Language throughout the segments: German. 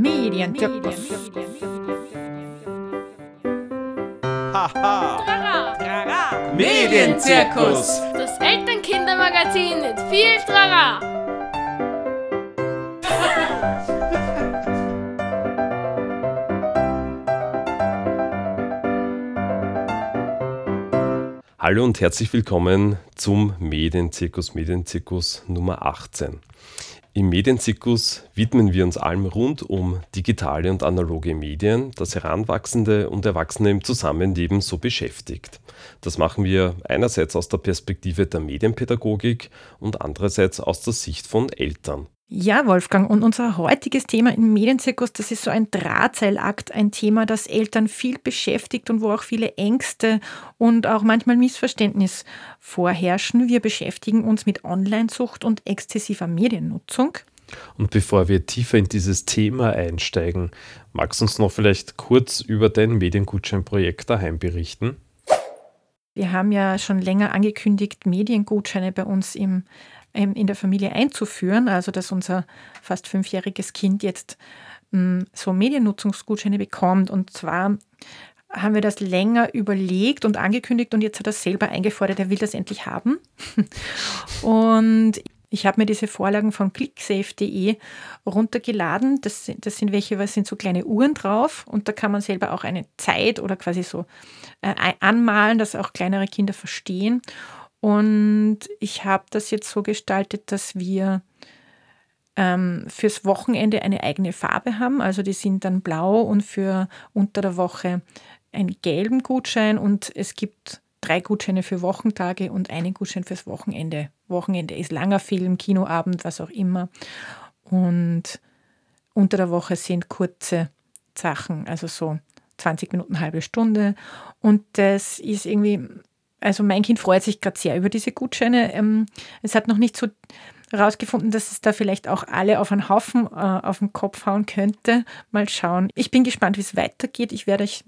Medienzirkus. Haha. Medienzirkus. Das Elternkindermagazin mit viel Trara. Hallo und herzlich willkommen zum Medienzirkus, Medienzirkus Nummer 18. Im Medienzirkus widmen wir uns allem rund um digitale und analoge Medien, das Heranwachsende und Erwachsene im Zusammenleben so beschäftigt. Das machen wir einerseits aus der Perspektive der Medienpädagogik und andererseits aus der Sicht von Eltern. Ja, Wolfgang, und unser heutiges Thema im Medienzirkus, das ist so ein Drahtseilakt, ein Thema, das Eltern viel beschäftigt und wo auch viele Ängste und auch manchmal Missverständnis vorherrschen. Wir beschäftigen uns mit Onlinesucht und exzessiver Mediennutzung. Und bevor wir tiefer in dieses Thema einsteigen, magst du uns noch vielleicht kurz über dein Mediengutscheinprojekt daheim berichten? Wir haben ja schon länger angekündigt, Mediengutscheine bei uns im in der Familie einzuführen, also dass unser fast fünfjähriges Kind jetzt mm, so Mediennutzungsgutscheine bekommt. Und zwar haben wir das länger überlegt und angekündigt und jetzt hat er selber eingefordert, er will das endlich haben. und ich habe mir diese Vorlagen von clicksafe.de runtergeladen. Das, das sind welche, was sind so kleine Uhren drauf und da kann man selber auch eine Zeit oder quasi so äh, anmalen, dass auch kleinere Kinder verstehen. Und ich habe das jetzt so gestaltet, dass wir ähm, fürs Wochenende eine eigene Farbe haben. Also die sind dann blau und für unter der Woche einen gelben Gutschein und es gibt drei Gutscheine für Wochentage und einen Gutschein fürs Wochenende. Wochenende ist langer Film, Kinoabend, was auch immer. Und unter der Woche sind kurze Sachen, also so 20 Minuten, halbe Stunde. Und das ist irgendwie also mein Kind freut sich gerade sehr über diese Gutscheine. Ähm, es hat noch nicht so herausgefunden, dass es da vielleicht auch alle auf einen Haufen äh, auf den Kopf hauen könnte. Mal schauen. Ich bin gespannt, wie es weitergeht. Ich werde euch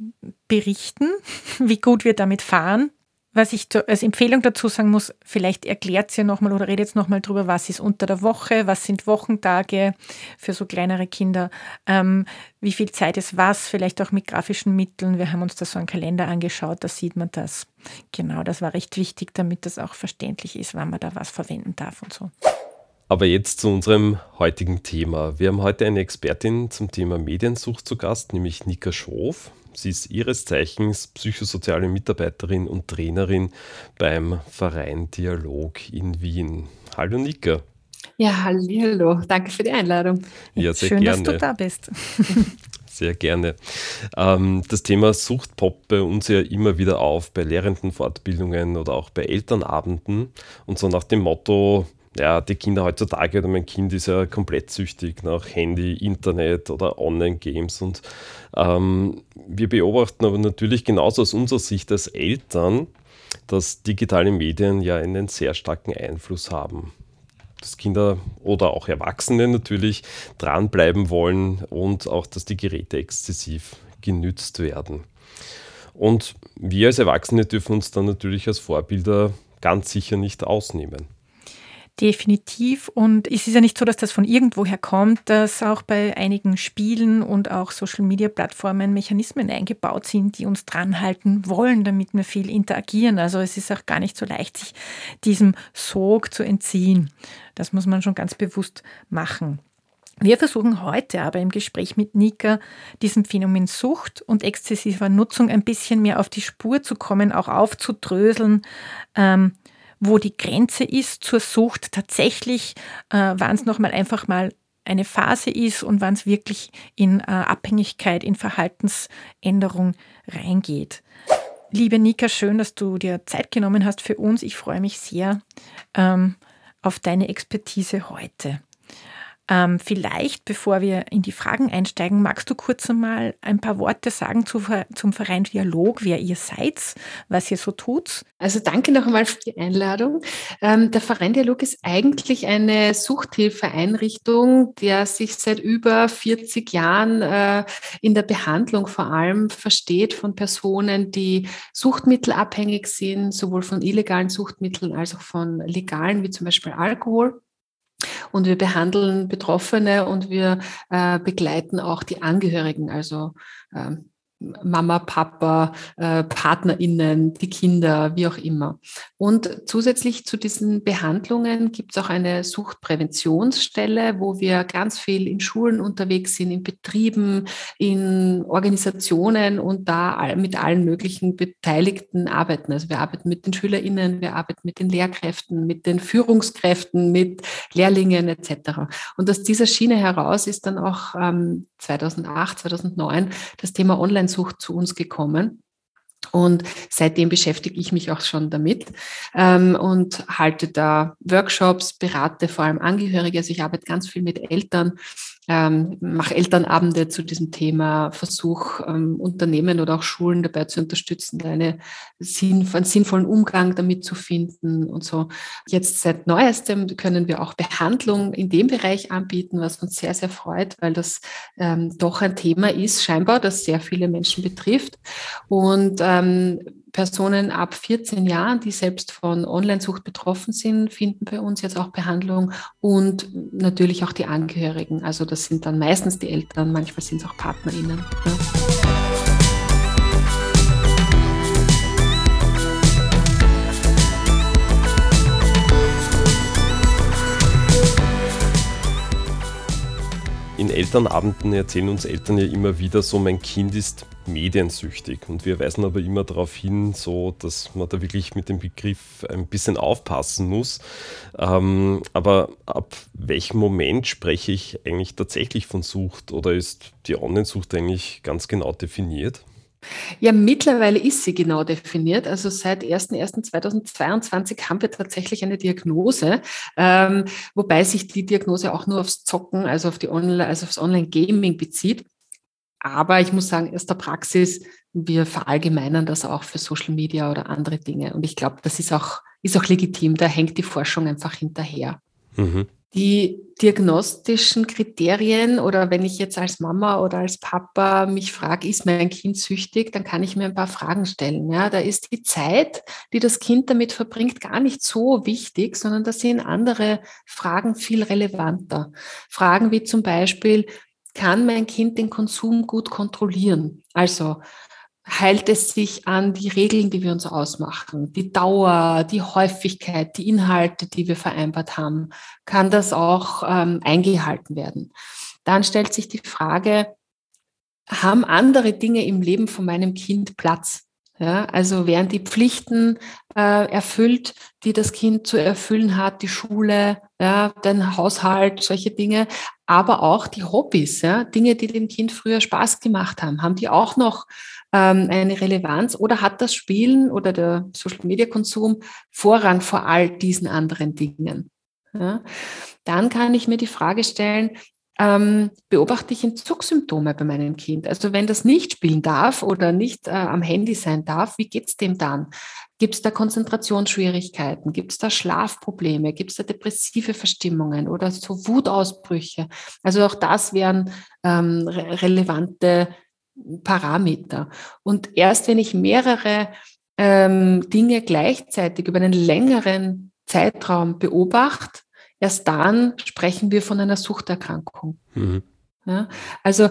berichten, wie gut wir damit fahren. Was ich als Empfehlung dazu sagen muss, vielleicht erklärt sie nochmal oder redet nochmal drüber, was ist unter der Woche, was sind Wochentage für so kleinere Kinder, ähm, wie viel Zeit ist was, vielleicht auch mit grafischen Mitteln. Wir haben uns da so einen Kalender angeschaut, da sieht man das. Genau, das war recht wichtig, damit das auch verständlich ist, wann man da was verwenden darf und so. Aber jetzt zu unserem heutigen Thema. Wir haben heute eine Expertin zum Thema Mediensucht zu Gast, nämlich Nika Schroff. Sie ist ihres Zeichens psychosoziale Mitarbeiterin und Trainerin beim Verein Dialog in Wien. Hallo Nika. Ja, hallo. Danke für die Einladung. Ja, sehr Schön, gerne. dass du da bist. Sehr gerne. Ähm, das Thema Sucht poppt bei uns ja immer wieder auf, bei Lehrendenfortbildungen oder auch bei Elternabenden. Und so nach dem Motto, ja, die Kinder heutzutage oder mein Kind ist ja komplett süchtig nach Handy, Internet oder Online-Games. Und ähm, wir beobachten aber natürlich genauso aus unserer Sicht als Eltern, dass digitale Medien ja einen sehr starken Einfluss haben. Dass Kinder oder auch Erwachsene natürlich dranbleiben wollen und auch, dass die Geräte exzessiv genützt werden. Und wir als Erwachsene dürfen uns dann natürlich als Vorbilder ganz sicher nicht ausnehmen. Definitiv. Und es ist ja nicht so, dass das von irgendwoher kommt, dass auch bei einigen Spielen und auch Social-Media-Plattformen Mechanismen eingebaut sind, die uns dranhalten wollen, damit wir viel interagieren. Also es ist auch gar nicht so leicht, sich diesem Sog zu entziehen. Das muss man schon ganz bewusst machen. Wir versuchen heute aber im Gespräch mit Nika diesem Phänomen Sucht und exzessiver Nutzung ein bisschen mehr auf die Spur zu kommen, auch aufzudröseln. Ähm, wo die Grenze ist zur Sucht tatsächlich, äh, wann es nochmal einfach mal eine Phase ist und wann es wirklich in äh, Abhängigkeit, in Verhaltensänderung reingeht. Liebe Nika, schön, dass du dir Zeit genommen hast für uns. Ich freue mich sehr ähm, auf deine Expertise heute. Ähm, vielleicht, bevor wir in die Fragen einsteigen, magst du kurz einmal ein paar Worte sagen zu, zum Verein Dialog, wer ihr seid, was ihr so tut? Also danke noch einmal für die Einladung. Ähm, der Verein Dialog ist eigentlich eine Suchthilfeeinrichtung, der sich seit über 40 Jahren äh, in der Behandlung vor allem versteht von Personen, die suchtmittelabhängig sind, sowohl von illegalen Suchtmitteln als auch von legalen, wie zum Beispiel Alkohol. Und wir behandeln Betroffene und wir äh, begleiten auch die Angehörigen, also ähm, Mama, Papa, äh, PartnerInnen, die Kinder, wie auch immer. Und zusätzlich zu diesen Behandlungen gibt es auch eine Suchtpräventionsstelle, wo wir ganz viel in Schulen unterwegs sind, in Betrieben, in Organisationen und da mit allen möglichen Beteiligten arbeiten. Also wir arbeiten mit den SchülerInnen, wir arbeiten mit den Lehrkräften, mit den Führungskräften, mit Lehrlingen etc. Und aus dieser Schiene heraus ist dann auch ähm, 2008, 2009 das Thema Online Sehnsucht zu uns gekommen. Und seitdem beschäftige ich mich auch schon damit ähm, und halte da Workshops, berate vor allem Angehörige. Also ich arbeite ganz viel mit Eltern ähm, mache Elternabende zu diesem Thema, versuche ähm, Unternehmen oder auch Schulen dabei zu unterstützen, eine Sinn, einen sinnvollen Umgang damit zu finden und so. Jetzt seit neuestem können wir auch Behandlung in dem Bereich anbieten, was uns sehr, sehr freut, weil das ähm, doch ein Thema ist, scheinbar, das sehr viele Menschen betrifft. Und ähm, Personen ab 14 Jahren, die selbst von Online-Sucht betroffen sind, finden bei uns jetzt auch Behandlung und natürlich auch die Angehörigen. Also das sind dann meistens die Eltern, manchmal sind es auch PartnerInnen. Ja. In Elternabenden erzählen uns Eltern ja immer wieder so, mein Kind ist mediensüchtig. Und wir weisen aber immer darauf hin, so, dass man da wirklich mit dem Begriff ein bisschen aufpassen muss. Ähm, aber ab welchem Moment spreche ich eigentlich tatsächlich von Sucht oder ist die Online-Sucht eigentlich ganz genau definiert? Ja, mittlerweile ist sie genau definiert. Also seit 01.01.2022 haben wir tatsächlich eine Diagnose, ähm, wobei sich die Diagnose auch nur aufs Zocken, also auf die Online, also aufs Online-Gaming bezieht. Aber ich muss sagen, aus der Praxis, wir verallgemeinern das auch für Social Media oder andere Dinge. Und ich glaube, das ist auch, ist auch legitim. Da hängt die Forschung einfach hinterher. Mhm. Die diagnostischen Kriterien oder wenn ich jetzt als Mama oder als Papa mich frage, ist mein Kind süchtig, dann kann ich mir ein paar Fragen stellen. Ja, da ist die Zeit, die das Kind damit verbringt, gar nicht so wichtig, sondern da sind andere Fragen viel relevanter. Fragen wie zum Beispiel, kann mein Kind den Konsum gut kontrollieren? Also heilt es sich an die Regeln, die wir uns ausmachen, die Dauer, die Häufigkeit, die Inhalte, die wir vereinbart haben, kann das auch ähm, eingehalten werden. Dann stellt sich die Frage, haben andere Dinge im Leben von meinem Kind Platz? Ja, also werden die Pflichten äh, erfüllt, die das Kind zu erfüllen hat, die Schule, ja, den Haushalt, solche Dinge, aber auch die Hobbys, ja, Dinge, die dem Kind früher Spaß gemacht haben, haben die auch noch ähm, eine Relevanz oder hat das Spielen oder der Social-Media-Konsum Vorrang vor all diesen anderen Dingen? Ja? Dann kann ich mir die Frage stellen, ähm, beobachte ich Entzugssymptome bei meinem Kind. Also wenn das nicht spielen darf oder nicht äh, am Handy sein darf, wie geht es dem dann? Gibt es da Konzentrationsschwierigkeiten? Gibt es da Schlafprobleme? Gibt es da depressive Verstimmungen oder so Wutausbrüche? Also auch das wären ähm, re relevante Parameter. Und erst wenn ich mehrere ähm, Dinge gleichzeitig über einen längeren Zeitraum beobachte, erst dann sprechen wir von einer Suchterkrankung. Mhm. Ja, also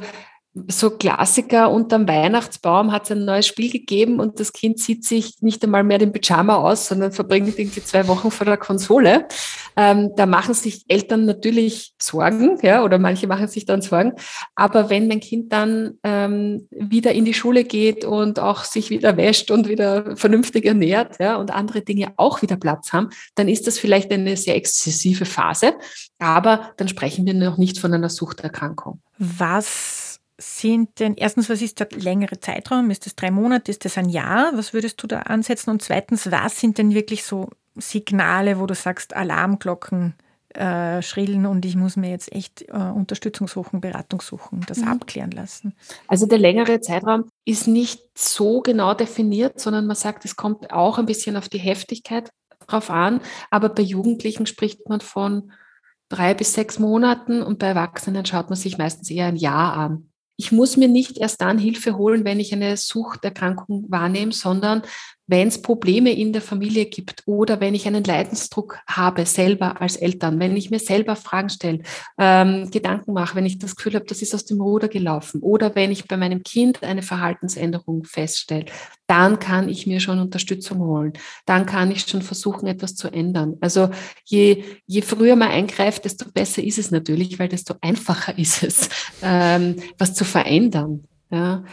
so Klassiker unterm Weihnachtsbaum hat es ein neues Spiel gegeben und das Kind zieht sich nicht einmal mehr den Pyjama aus, sondern verbringt irgendwie zwei Wochen vor der Konsole. Ähm, da machen sich Eltern natürlich Sorgen, ja, oder manche machen sich dann Sorgen. Aber wenn mein Kind dann ähm, wieder in die Schule geht und auch sich wieder wäscht und wieder vernünftig ernährt, ja, und andere Dinge auch wieder Platz haben, dann ist das vielleicht eine sehr exzessive Phase. Aber dann sprechen wir noch nicht von einer Suchterkrankung. Was sind denn, erstens, was ist der längere Zeitraum? Ist das drei Monate? Ist das ein Jahr? Was würdest du da ansetzen? Und zweitens, was sind denn wirklich so Signale, wo du sagst, Alarmglocken äh, schrillen und ich muss mir jetzt echt äh, Unterstützung suchen, Beratung suchen, das mhm. abklären lassen? Also der längere Zeitraum ist nicht so genau definiert, sondern man sagt, es kommt auch ein bisschen auf die Heftigkeit drauf an. Aber bei Jugendlichen spricht man von drei bis sechs Monaten und bei Erwachsenen schaut man sich meistens eher ein Jahr an ich muss mir nicht erst dann Hilfe holen, wenn ich eine Suchterkrankung wahrnehme, sondern wenn es Probleme in der Familie gibt oder wenn ich einen Leidensdruck habe, selber als Eltern, wenn ich mir selber Fragen stelle, ähm, Gedanken mache, wenn ich das Gefühl habe, das ist aus dem Ruder gelaufen oder wenn ich bei meinem Kind eine Verhaltensänderung feststelle, dann kann ich mir schon Unterstützung holen. Dann kann ich schon versuchen, etwas zu ändern. Also je, je früher man eingreift, desto besser ist es natürlich, weil desto einfacher ist es, ähm, was zu verändern. Ja.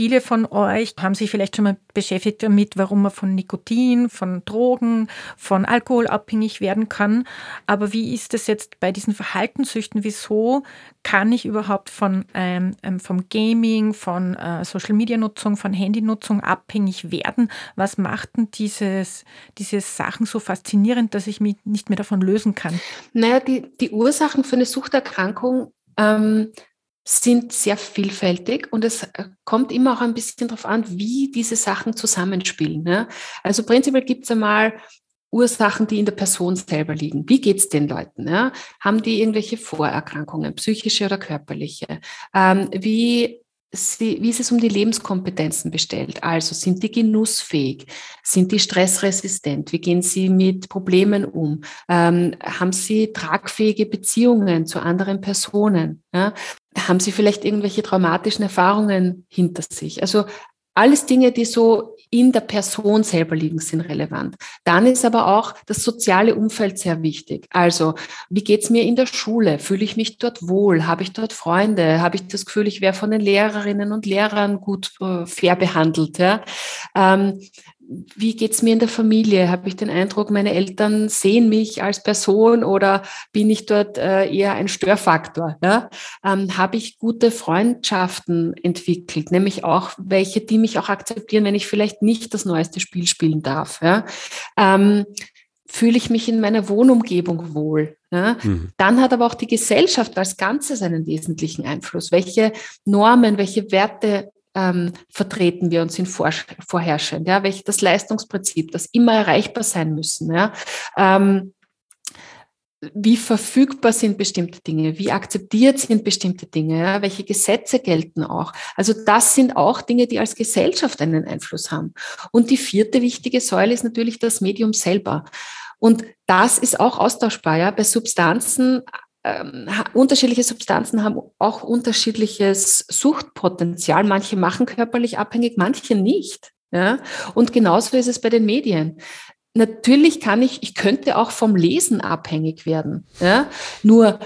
Viele von euch haben sich vielleicht schon mal beschäftigt damit, warum man von Nikotin, von Drogen, von Alkohol abhängig werden kann. Aber wie ist es jetzt bei diesen Verhaltenssüchten? Wieso kann ich überhaupt von ähm, ähm vom Gaming, von äh, Social Media Nutzung, von Handynutzung abhängig werden? Was macht denn dieses, diese Sachen so faszinierend, dass ich mich nicht mehr davon lösen kann? Naja, die, die Ursachen für eine Suchterkrankung ähm, sind sehr vielfältig und es äh, kommt immer auch ein bisschen darauf an, wie diese Sachen zusammenspielen. Ja? Also prinzipiell gibt es einmal Ursachen, die in der Person selber liegen. Wie geht es den Leuten? Ja? Haben die irgendwelche Vorerkrankungen, psychische oder körperliche? Ähm, wie Sie, wie ist es um die Lebenskompetenzen bestellt? Also sind die genussfähig? Sind die stressresistent? Wie gehen sie mit Problemen um? Ähm, haben sie tragfähige Beziehungen zu anderen Personen? Ja? Haben sie vielleicht irgendwelche traumatischen Erfahrungen hinter sich? Also alles Dinge, die so in der Person selber liegen, sind relevant. Dann ist aber auch das soziale Umfeld sehr wichtig. Also, wie geht's mir in der Schule? Fühle ich mich dort wohl? Habe ich dort Freunde? Habe ich das Gefühl, ich wäre von den Lehrerinnen und Lehrern gut äh, fair behandelt? Ja? Ähm, wie geht's mir in der Familie? Habe ich den Eindruck, meine Eltern sehen mich als Person oder bin ich dort äh, eher ein Störfaktor? Ja? Ähm, Habe ich gute Freundschaften entwickelt, nämlich auch welche, die mich auch akzeptieren, wenn ich vielleicht nicht das neueste Spiel spielen darf? Ja? Ähm, fühle ich mich in meiner Wohnumgebung wohl. Ja? Mhm. Dann hat aber auch die Gesellschaft als Ganzes einen wesentlichen Einfluss. Welche Normen, welche Werte ähm, vertreten wir und sind vor, vorherrschend. Ja? Welches das Leistungsprinzip, das immer erreichbar sein müssen. Ja? Ähm, wie verfügbar sind bestimmte Dinge, wie akzeptiert sind bestimmte Dinge, ja? welche Gesetze gelten auch. Also das sind auch Dinge, die als Gesellschaft einen Einfluss haben. Und die vierte wichtige Säule ist natürlich das Medium selber. Und das ist auch austauschbar. Ja? Bei Substanzen ähm, unterschiedliche Substanzen haben auch unterschiedliches Suchtpotenzial. Manche machen körperlich abhängig, manche nicht. Ja? Und genauso ist es bei den Medien. Natürlich kann ich, ich könnte auch vom Lesen abhängig werden. Ja? Nur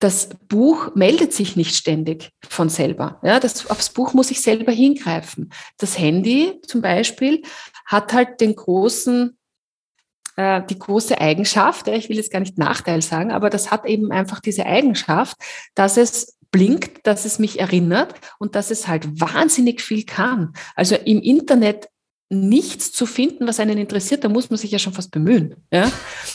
das Buch meldet sich nicht ständig von selber. Ja, das, aufs Buch muss ich selber hingreifen. Das Handy zum Beispiel hat halt den großen äh, die große Eigenschaft, ich will jetzt gar nicht Nachteil sagen, aber das hat eben einfach diese Eigenschaft, dass es blinkt, dass es mich erinnert und dass es halt wahnsinnig viel kann. Also im Internet nichts zu finden, was einen interessiert, da muss man sich ja schon fast bemühen. Ja?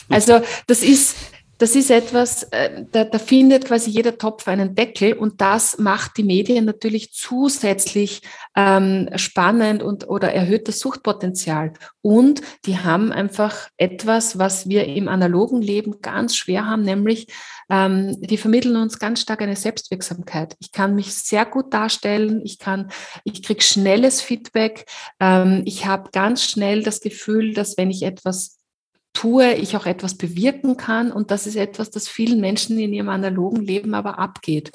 Also das ist, das ist etwas, äh, da, da findet quasi jeder Topf einen Deckel und das macht die Medien natürlich zusätzlich ähm, spannend und oder erhöht das Suchtpotenzial. Und die haben einfach etwas, was wir im analogen Leben ganz schwer haben, nämlich ähm, die vermitteln uns ganz stark eine Selbstwirksamkeit. Ich kann mich sehr gut darstellen, ich kann, ich kriege schnelles Feedback, ähm, ich habe ganz schnell das Gefühl, dass wenn ich etwas tue, ich auch etwas bewirken kann. Und das ist etwas, das vielen Menschen in ihrem analogen Leben aber abgeht.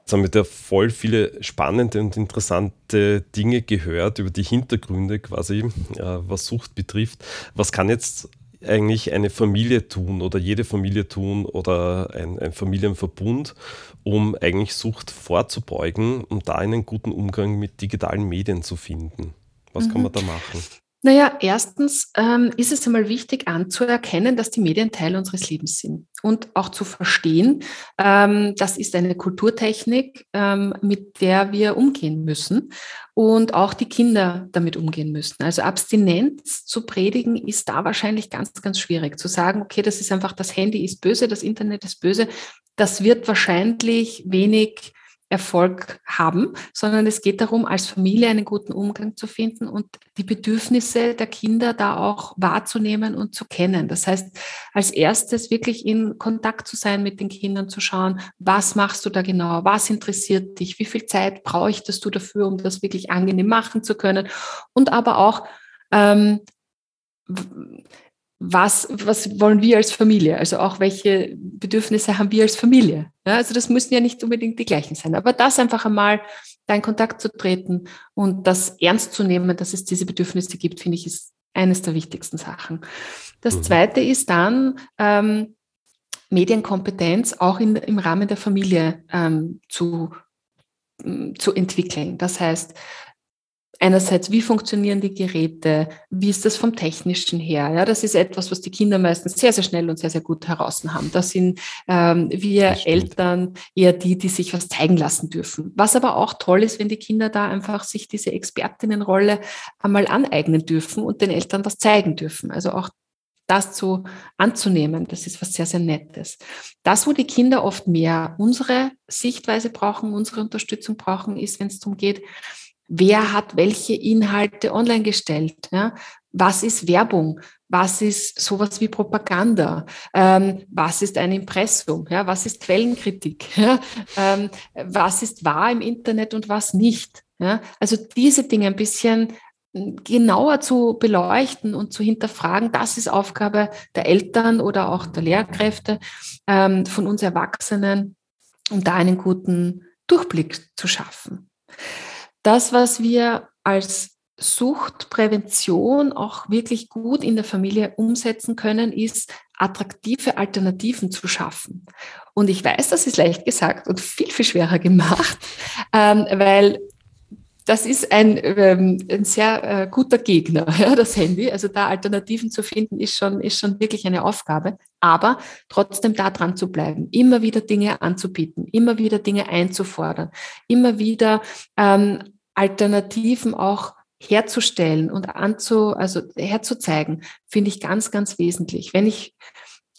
Jetzt haben wir da voll viele spannende und interessante Dinge gehört über die Hintergründe quasi, äh, was Sucht betrifft. Was kann jetzt eigentlich eine Familie tun oder jede Familie tun oder ein, ein Familienverbund, um eigentlich Sucht vorzubeugen und um da einen guten Umgang mit digitalen Medien zu finden? Was mhm. kann man da machen? Naja, erstens ähm, ist es einmal wichtig anzuerkennen, dass die Medien Teil unseres Lebens sind und auch zu verstehen, ähm, das ist eine Kulturtechnik, ähm, mit der wir umgehen müssen und auch die Kinder damit umgehen müssen. Also Abstinenz zu predigen ist da wahrscheinlich ganz, ganz schwierig. Zu sagen, okay, das ist einfach, das Handy ist böse, das Internet ist böse, das wird wahrscheinlich wenig Erfolg haben, sondern es geht darum, als Familie einen guten Umgang zu finden und die Bedürfnisse der Kinder da auch wahrzunehmen und zu kennen. Das heißt, als erstes wirklich in Kontakt zu sein mit den Kindern, zu schauen, was machst du da genau, was interessiert dich, wie viel Zeit bräuchtest du dafür, um das wirklich angenehm machen zu können? Und aber auch ähm, was, was wollen wir als Familie? Also auch welche Bedürfnisse haben wir als Familie? Ja, also das müssen ja nicht unbedingt die gleichen sein, aber das einfach einmal da in Kontakt zu treten und das ernst zu nehmen, dass es diese Bedürfnisse gibt, finde ich, ist eines der wichtigsten Sachen. Das mhm. zweite ist dann, ähm, Medienkompetenz auch in, im Rahmen der Familie ähm, zu, zu entwickeln. Das heißt, einerseits, wie funktionieren die Geräte, wie ist das vom Technischen her? Ja, das ist etwas, was die Kinder meistens sehr, sehr schnell und sehr, sehr gut heraus haben. Das sind ähm, wir Eltern eher die, die sich was zeigen lassen dürfen. Was aber auch toll ist, wenn die Kinder da einfach sich diese Expertinnenrolle einmal aneignen dürfen und den Eltern was zeigen dürfen. Also auch das zu anzunehmen, das ist was sehr, sehr Nettes. Das, wo die Kinder oft mehr unsere Sichtweise brauchen, unsere Unterstützung brauchen, ist, wenn es darum geht, wer hat welche Inhalte online gestellt? Ja? Was ist Werbung? Was ist sowas wie Propaganda? Ähm, was ist ein Impressum? Ja? Was ist Quellenkritik? Ja? Ähm, was ist wahr im Internet und was nicht? Ja? Also diese Dinge ein bisschen genauer zu beleuchten und zu hinterfragen, das ist Aufgabe der Eltern oder auch der Lehrkräfte, ähm, von uns Erwachsenen, um da einen guten Durchblick zu schaffen das, was wir als Suchtprävention auch wirklich gut in der Familie umsetzen können, ist attraktive Alternativen zu schaffen. Und ich weiß, das ist leicht gesagt und viel, viel schwerer gemacht, ähm, weil das ist ein, ähm, ein sehr äh, guter Gegner, ja, das Handy. Also da Alternativen zu finden, ist schon, ist schon wirklich eine Aufgabe. Aber trotzdem da dran zu bleiben, immer wieder Dinge anzubieten, immer wieder Dinge einzufordern, immer wieder ähm, Alternativen auch herzustellen und anzu, also herzuzeigen, finde ich ganz, ganz wesentlich. Wenn ich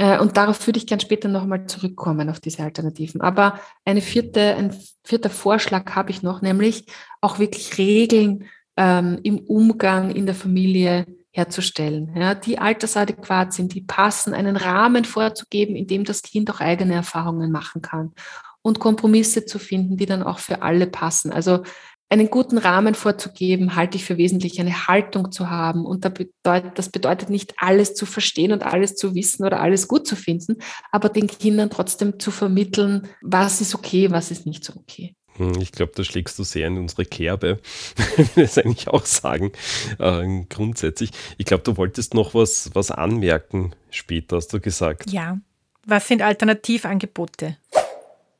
und darauf würde ich gern später nochmal zurückkommen, auf diese Alternativen. Aber eine vierte, ein vierter Vorschlag habe ich noch, nämlich auch wirklich Regeln ähm, im Umgang in der Familie herzustellen, ja, die altersadäquat sind, die passen, einen Rahmen vorzugeben, in dem das Kind auch eigene Erfahrungen machen kann und Kompromisse zu finden, die dann auch für alle passen. Also einen guten Rahmen vorzugeben, halte ich für wesentlich, eine Haltung zu haben. Und das bedeutet nicht alles zu verstehen und alles zu wissen oder alles gut zu finden, aber den Kindern trotzdem zu vermitteln, was ist okay, was ist nicht so okay. Hm, ich glaube, da schlägst du sehr in unsere Kerbe, ich will das eigentlich auch sagen, äh, grundsätzlich. Ich glaube, du wolltest noch was, was anmerken später, hast du gesagt. Ja, was sind Alternativangebote?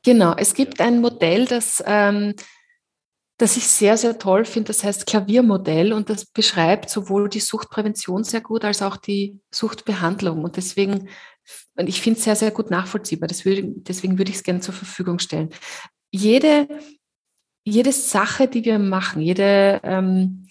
Genau, es gibt ein Modell, das ähm, das ich sehr, sehr toll finde. Das heißt Klaviermodell und das beschreibt sowohl die Suchtprävention sehr gut als auch die Suchtbehandlung. Und deswegen, ich finde es sehr, sehr gut nachvollziehbar. Würde, deswegen würde ich es gerne zur Verfügung stellen. Jede, jede Sache, die wir machen, jede, ähm,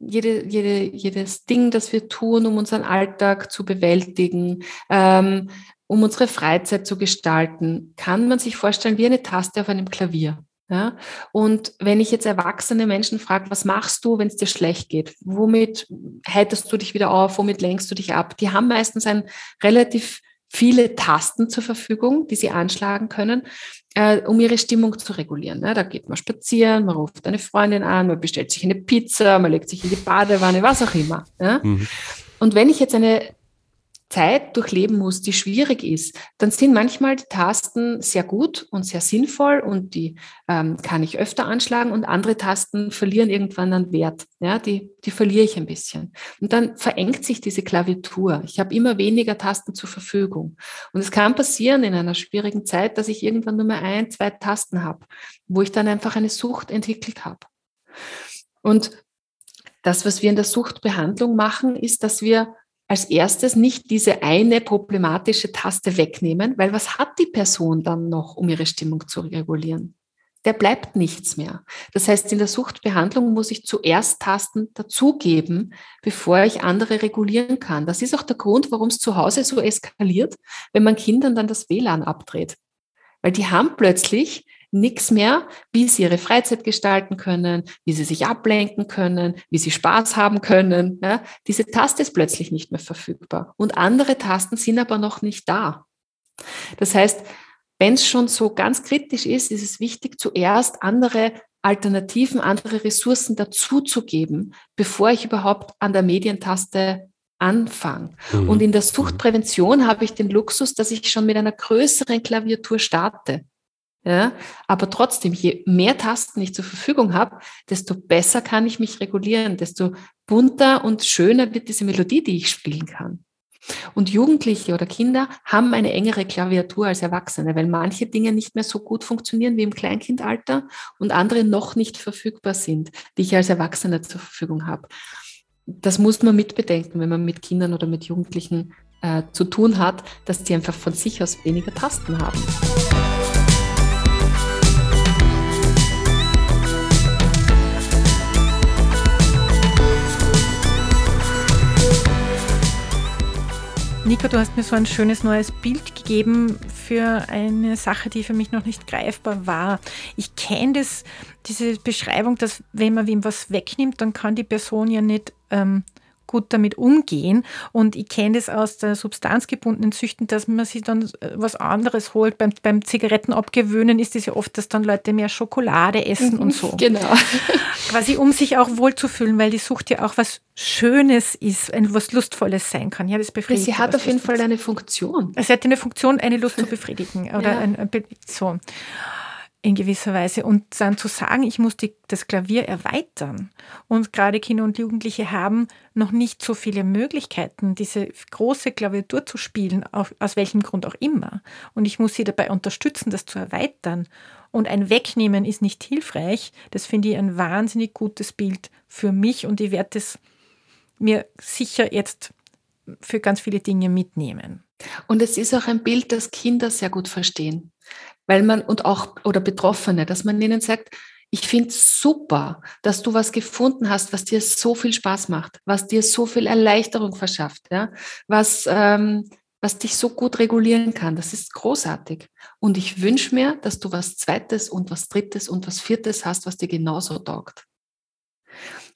jede, jede, jedes Ding, das wir tun, um unseren Alltag zu bewältigen, ähm, um unsere Freizeit zu gestalten, kann man sich vorstellen wie eine Taste auf einem Klavier. Ja? Und wenn ich jetzt erwachsene Menschen frage, was machst du, wenn es dir schlecht geht? Womit heiterst du dich wieder auf? Womit lenkst du dich ab? Die haben meistens ein relativ viele Tasten zur Verfügung, die sie anschlagen können, äh, um ihre Stimmung zu regulieren. Ja, da geht man spazieren, man ruft eine Freundin an, man bestellt sich eine Pizza, man legt sich in die Badewanne, was auch immer. Ja? Mhm. Und wenn ich jetzt eine Zeit durchleben muss, die schwierig ist, dann sind manchmal die Tasten sehr gut und sehr sinnvoll und die ähm, kann ich öfter anschlagen und andere Tasten verlieren irgendwann an Wert. Ja, die, die verliere ich ein bisschen. Und dann verengt sich diese Klaviatur. Ich habe immer weniger Tasten zur Verfügung. Und es kann passieren in einer schwierigen Zeit, dass ich irgendwann nur mehr ein, zwei Tasten habe, wo ich dann einfach eine Sucht entwickelt habe. Und das, was wir in der Suchtbehandlung machen, ist, dass wir als erstes nicht diese eine problematische Taste wegnehmen, weil was hat die Person dann noch, um ihre Stimmung zu regulieren? Der bleibt nichts mehr. Das heißt, in der Suchtbehandlung muss ich zuerst Tasten dazugeben, bevor ich andere regulieren kann. Das ist auch der Grund, warum es zu Hause so eskaliert, wenn man Kindern dann das WLAN abdreht. Weil die haben plötzlich nichts mehr, wie sie ihre Freizeit gestalten können, wie sie sich ablenken können, wie sie Spaß haben können. Ja, diese Taste ist plötzlich nicht mehr verfügbar. Und andere Tasten sind aber noch nicht da. Das heißt, wenn es schon so ganz kritisch ist, ist es wichtig, zuerst andere Alternativen, andere Ressourcen dazuzugeben, bevor ich überhaupt an der Medientaste anfange. Mhm. Und in der Suchtprävention habe ich den Luxus, dass ich schon mit einer größeren Klaviatur starte. Ja, aber trotzdem, je mehr Tasten ich zur Verfügung habe, desto besser kann ich mich regulieren, desto bunter und schöner wird diese Melodie, die ich spielen kann. Und Jugendliche oder Kinder haben eine engere Klaviatur als Erwachsene, weil manche Dinge nicht mehr so gut funktionieren wie im Kleinkindalter und andere noch nicht verfügbar sind, die ich als Erwachsener zur Verfügung habe. Das muss man mitbedenken, wenn man mit Kindern oder mit Jugendlichen äh, zu tun hat, dass die einfach von sich aus weniger Tasten haben. Nico, du hast mir so ein schönes neues Bild gegeben für eine Sache, die für mich noch nicht greifbar war. Ich kenne das, diese Beschreibung, dass wenn man wem was wegnimmt, dann kann die Person ja nicht ähm, gut damit umgehen. Und ich kenne das aus der substanzgebundenen Züchten, dass man sich dann äh, was anderes holt. Beim, beim Zigaretten abgewöhnen ist es ja oft, dass dann Leute mehr Schokolade essen mhm, und so. Genau. Quasi um sich auch wohlzufühlen, weil die Sucht ja auch was Schönes ist, ein, was Lustvolles sein kann. Ja, das befriedigt. Sie hat auf jeden Fall eine Funktion. Es hat eine Funktion, eine Lust zu befriedigen. Oder ja. ein, ein, so in gewisser Weise. Und dann zu sagen, ich muss die, das Klavier erweitern. Und gerade Kinder und Jugendliche haben noch nicht so viele Möglichkeiten, diese große Klaviatur zu spielen, aus welchem Grund auch immer. Und ich muss sie dabei unterstützen, das zu erweitern. Und ein Wegnehmen ist nicht hilfreich. Das finde ich ein wahnsinnig gutes Bild für mich und ich werde es mir sicher jetzt für ganz viele Dinge mitnehmen. Und es ist auch ein Bild, das Kinder sehr gut verstehen weil man und auch oder Betroffene, dass man ihnen sagt, ich finde super, dass du was gefunden hast, was dir so viel Spaß macht, was dir so viel Erleichterung verschafft, ja, was, ähm, was dich so gut regulieren kann. Das ist großartig. Und ich wünsche mir, dass du was Zweites und was Drittes und was Viertes hast, was dir genauso taugt.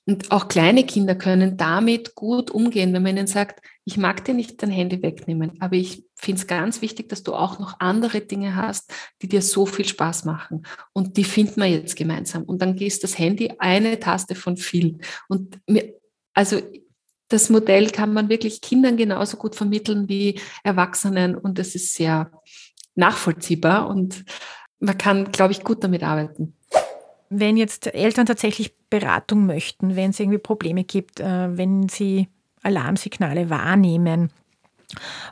Und auch kleine Kinder können damit gut umgehen, wenn man ihnen sagt, ich mag dir nicht dein Handy wegnehmen, aber ich finde es ganz wichtig, dass du auch noch andere Dinge hast, die dir so viel Spaß machen. Und die finden wir jetzt gemeinsam. Und dann ist das Handy eine Taste von vielen. Und mir, also das Modell kann man wirklich Kindern genauso gut vermitteln wie Erwachsenen. Und es ist sehr nachvollziehbar und man kann, glaube ich, gut damit arbeiten. Wenn jetzt Eltern tatsächlich Beratung möchten, wenn es irgendwie Probleme gibt, äh, wenn sie Alarmsignale wahrnehmen,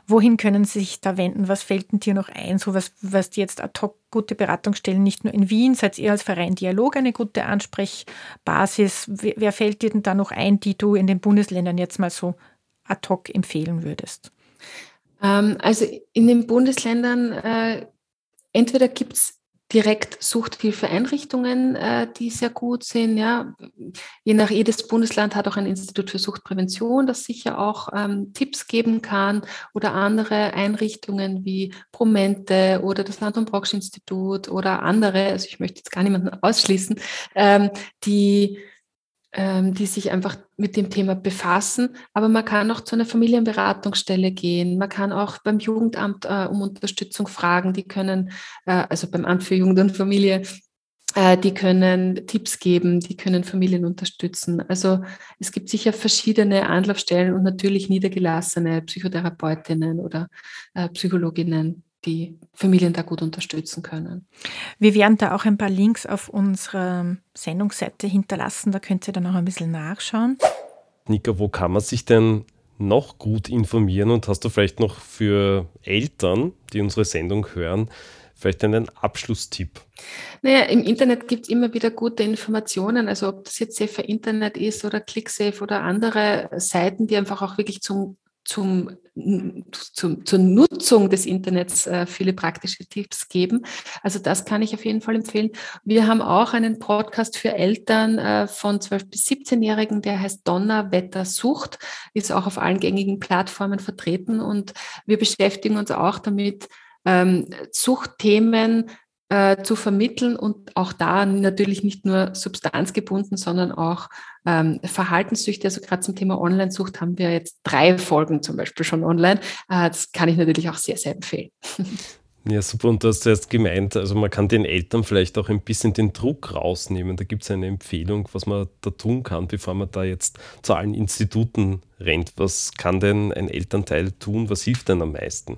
wohin können Sie sich da wenden? Was fällt denn dir noch ein, so was, was die jetzt ad hoc gute Beratungsstellen, nicht nur in Wien, seid ihr als Verein Dialog eine gute Ansprechbasis? Wer, wer fällt dir denn da noch ein, die du in den Bundesländern jetzt mal so ad hoc empfehlen würdest? Ähm, also in den Bundesländern, äh, entweder gibt es direkt Suchthilfeeinrichtungen, äh, die sehr gut sind. Ja. Je nach jedes Bundesland hat auch ein Institut für Suchtprävention, das sicher auch ähm, Tipps geben kann oder andere Einrichtungen wie Promente oder das Anton Brocksch Institut oder andere, also ich möchte jetzt gar niemanden ausschließen, ähm, die die sich einfach mit dem Thema befassen. Aber man kann auch zu einer Familienberatungsstelle gehen. Man kann auch beim Jugendamt äh, um Unterstützung fragen. Die können, äh, also beim Amt für Jugend und Familie, äh, die können Tipps geben, die können Familien unterstützen. Also es gibt sicher verschiedene Anlaufstellen und natürlich niedergelassene Psychotherapeutinnen oder äh, Psychologinnen, die Familien da gut unterstützen können. Wir werden da auch ein paar Links auf unserer Sendungsseite hinterlassen, da könnt ihr dann auch ein bisschen nachschauen. Nika, wo kann man sich denn noch gut informieren und hast du vielleicht noch für Eltern, die unsere Sendung hören, vielleicht einen Abschlusstipp? Naja, im Internet gibt es immer wieder gute Informationen, also ob das jetzt Safer Internet ist oder ClickSafe oder andere Seiten, die einfach auch wirklich zum zum, zum, zur Nutzung des Internets äh, viele praktische Tipps geben. Also das kann ich auf jeden Fall empfehlen. Wir haben auch einen Podcast für Eltern äh, von 12 bis 17-Jährigen, der heißt Donnerwetter Sucht, ist auch auf allen gängigen Plattformen vertreten und wir beschäftigen uns auch damit, ähm, Suchtthemen äh, zu vermitteln und auch da natürlich nicht nur substanzgebunden, sondern auch ähm, Verhaltenssüchte. Also gerade zum Thema Online-Sucht haben wir jetzt drei Folgen zum Beispiel schon online. Äh, das kann ich natürlich auch sehr, sehr empfehlen. Ja, super. Und du hast zuerst gemeint, also man kann den Eltern vielleicht auch ein bisschen den Druck rausnehmen. Da gibt es eine Empfehlung, was man da tun kann, bevor man da jetzt zu allen Instituten rennt. Was kann denn ein Elternteil tun? Was hilft denn am meisten?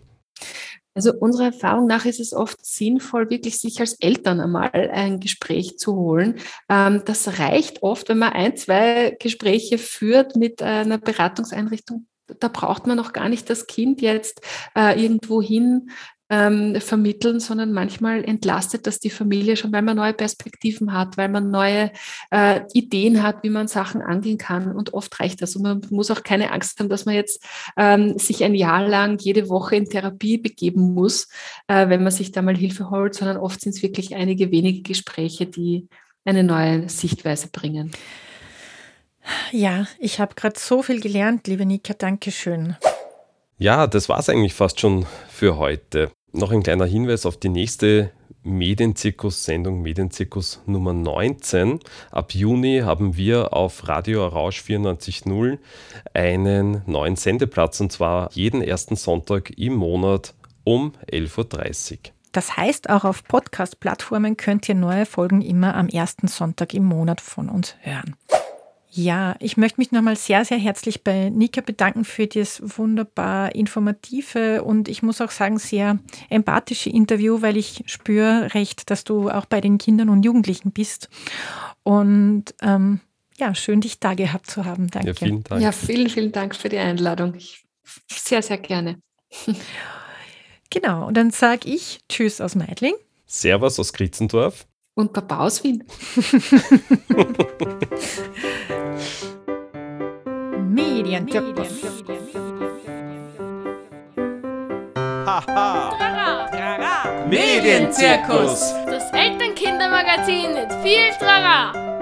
Also unserer Erfahrung nach ist es oft sinnvoll, wirklich sich als Eltern einmal ein Gespräch zu holen. Ähm, das reicht oft, wenn man ein, zwei Gespräche führt mit einer Beratungseinrichtung da braucht man noch gar nicht das Kind jetzt äh, irgendwo hin ähm, vermitteln, sondern manchmal entlastet das die Familie schon, weil man neue Perspektiven hat, weil man neue äh, Ideen hat, wie man Sachen angehen kann. Und oft reicht das. Und man muss auch keine Angst haben, dass man jetzt ähm, sich ein Jahr lang jede Woche in Therapie begeben muss, äh, wenn man sich da mal Hilfe holt, sondern oft sind es wirklich einige wenige Gespräche, die eine neue Sichtweise bringen. Ja, ich habe gerade so viel gelernt, liebe Nika, danke schön. Ja, das war es eigentlich fast schon für heute. Noch ein kleiner Hinweis auf die nächste Medienzirkus-Sendung, Medienzirkus Nummer 19. Ab Juni haben wir auf Radio Arausch 94.0 einen neuen Sendeplatz und zwar jeden ersten Sonntag im Monat um 11.30 Uhr. Das heißt, auch auf Podcast-Plattformen könnt ihr neue Folgen immer am ersten Sonntag im Monat von uns hören. Ja, ich möchte mich nochmal sehr, sehr herzlich bei Nika bedanken für das wunderbar informative und ich muss auch sagen, sehr empathische Interview, weil ich spüre recht, dass du auch bei den Kindern und Jugendlichen bist. Und ähm, ja, schön, dich da gehabt zu haben. Danke. Ja, vielen Dank. Ja, vielen, vielen Dank für die Einladung. Ich, sehr, sehr gerne. Genau, und dann sage ich Tschüss aus Meidling. Servus aus Kritzendorf. Und Papa aus Wien. Medienzirkus. Medienzirkus. Das Elternkindermagazin mit viel Trara.